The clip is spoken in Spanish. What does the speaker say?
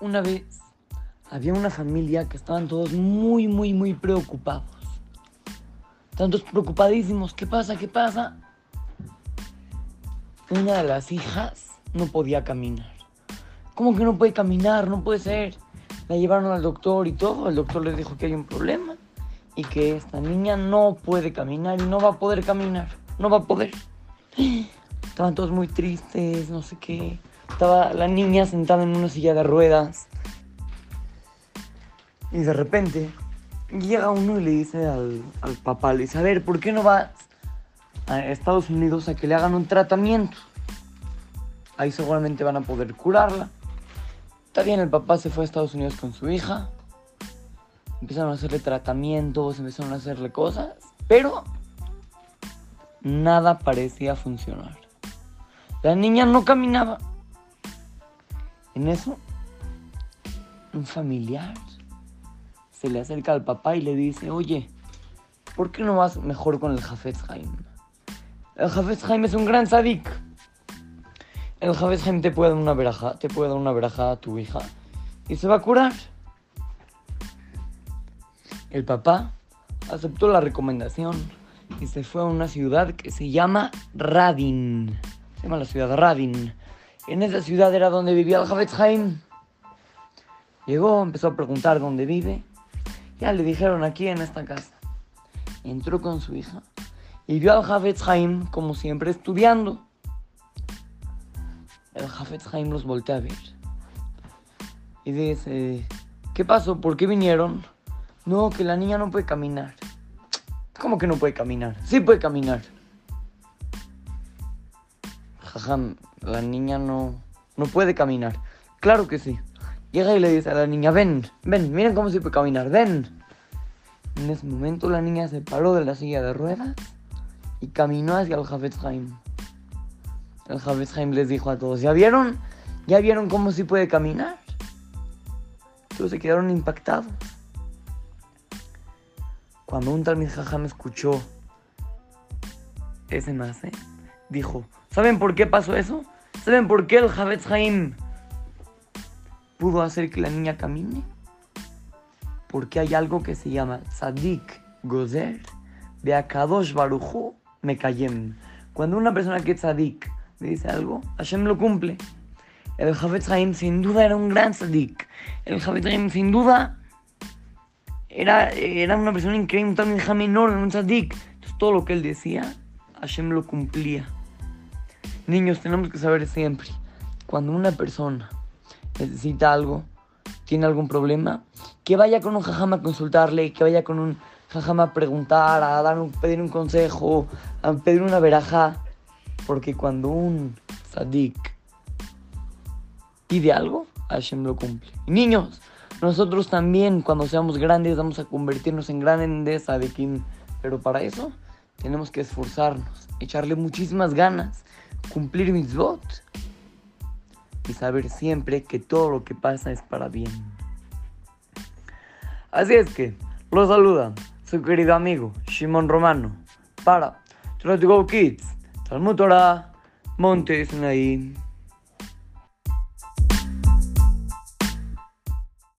Una vez había una familia que estaban todos muy, muy, muy preocupados. Tantos preocupadísimos. ¿Qué pasa? ¿Qué pasa? Una de las hijas no podía caminar. ¿Cómo que no puede caminar? No puede ser. La llevaron al doctor y todo. El doctor les dijo que hay un problema y que esta niña no puede caminar y no va a poder caminar. No va a poder. Estaban todos muy tristes, no sé qué. Estaba la niña sentada en una silla de ruedas. Y de repente llega uno y le dice al, al papá, le dice, a ver, ¿por qué no vas a Estados Unidos a que le hagan un tratamiento? Ahí seguramente van a poder curarla. Está bien, el papá se fue a Estados Unidos con su hija. Empezaron a hacerle tratamientos, empezaron a hacerle cosas, pero nada parecía funcionar. La niña no caminaba. En eso, un familiar se le acerca al papá y le dice, oye, ¿por qué no vas mejor con el Jafetz Haim? El Jafetz Haim es un gran sadik. El Jafetz Haim te puede dar una veraja, te puede dar una veraja a tu hija y se va a curar. El papá aceptó la recomendación y se fue a una ciudad que se llama Radin. Se llama la ciudad Radin. En esa ciudad era donde vivía el Jafetz Haim. Llegó, empezó a preguntar dónde vive. Ya le dijeron aquí en esta casa. Entró con su hija y vio al Jafetz Haim como siempre estudiando. El Jafetz Haim los voltea a ver. Y dice, ¿qué pasó? ¿Por qué vinieron? No, que la niña no puede caminar. ¿Cómo que no puede caminar? Sí puede caminar. La niña no, no puede caminar. Claro que sí. Llega y le dice a la niña, ven, ven, miren cómo se puede caminar, ven. En ese momento la niña se paró de la silla de ruedas y caminó hacia el Jafetz Haim. El Jafetz Haim les dijo a todos, ¿ya vieron? ¿Ya vieron cómo se puede caminar? Todos se quedaron impactados. Cuando un Talmid Jajam escuchó ese mase, dijo, ¿saben por qué pasó eso? ¿Saben por qué el Jafetz Haim pudo hacer que la niña camine? Porque hay algo que se llama Tzadik Gozer Beakadosh Baruchu Mekayem. Cuando una persona que es Tzadik le dice algo, Hashem lo cumple. El Jafetz Haim sin duda era un gran Tzadik. El Jafetz Haim sin duda era, era una persona increíble, un Talmid enorme, un. Entonces todo lo que él decía, Hashem lo cumplía. Niños, tenemos que saber siempre, cuando una persona necesita algo, tiene algún problema, que vaya con un jajama a consultarle, que vaya con un jajama a preguntar, a dar un, pedir un consejo, a pedir una veraja. Porque cuando un sadik pide algo, Hashem lo cumple. Niños, nosotros también cuando seamos grandes vamos a convertirnos en grandes sadikim. Pero para eso tenemos que esforzarnos, echarle muchísimas ganas, cumplir mitzvot y saber siempre que todo lo que pasa es para bien. Así es que, los saluda su querido amigo Shimon Romano para Try to Go Kids, Talmud Torah, Monte.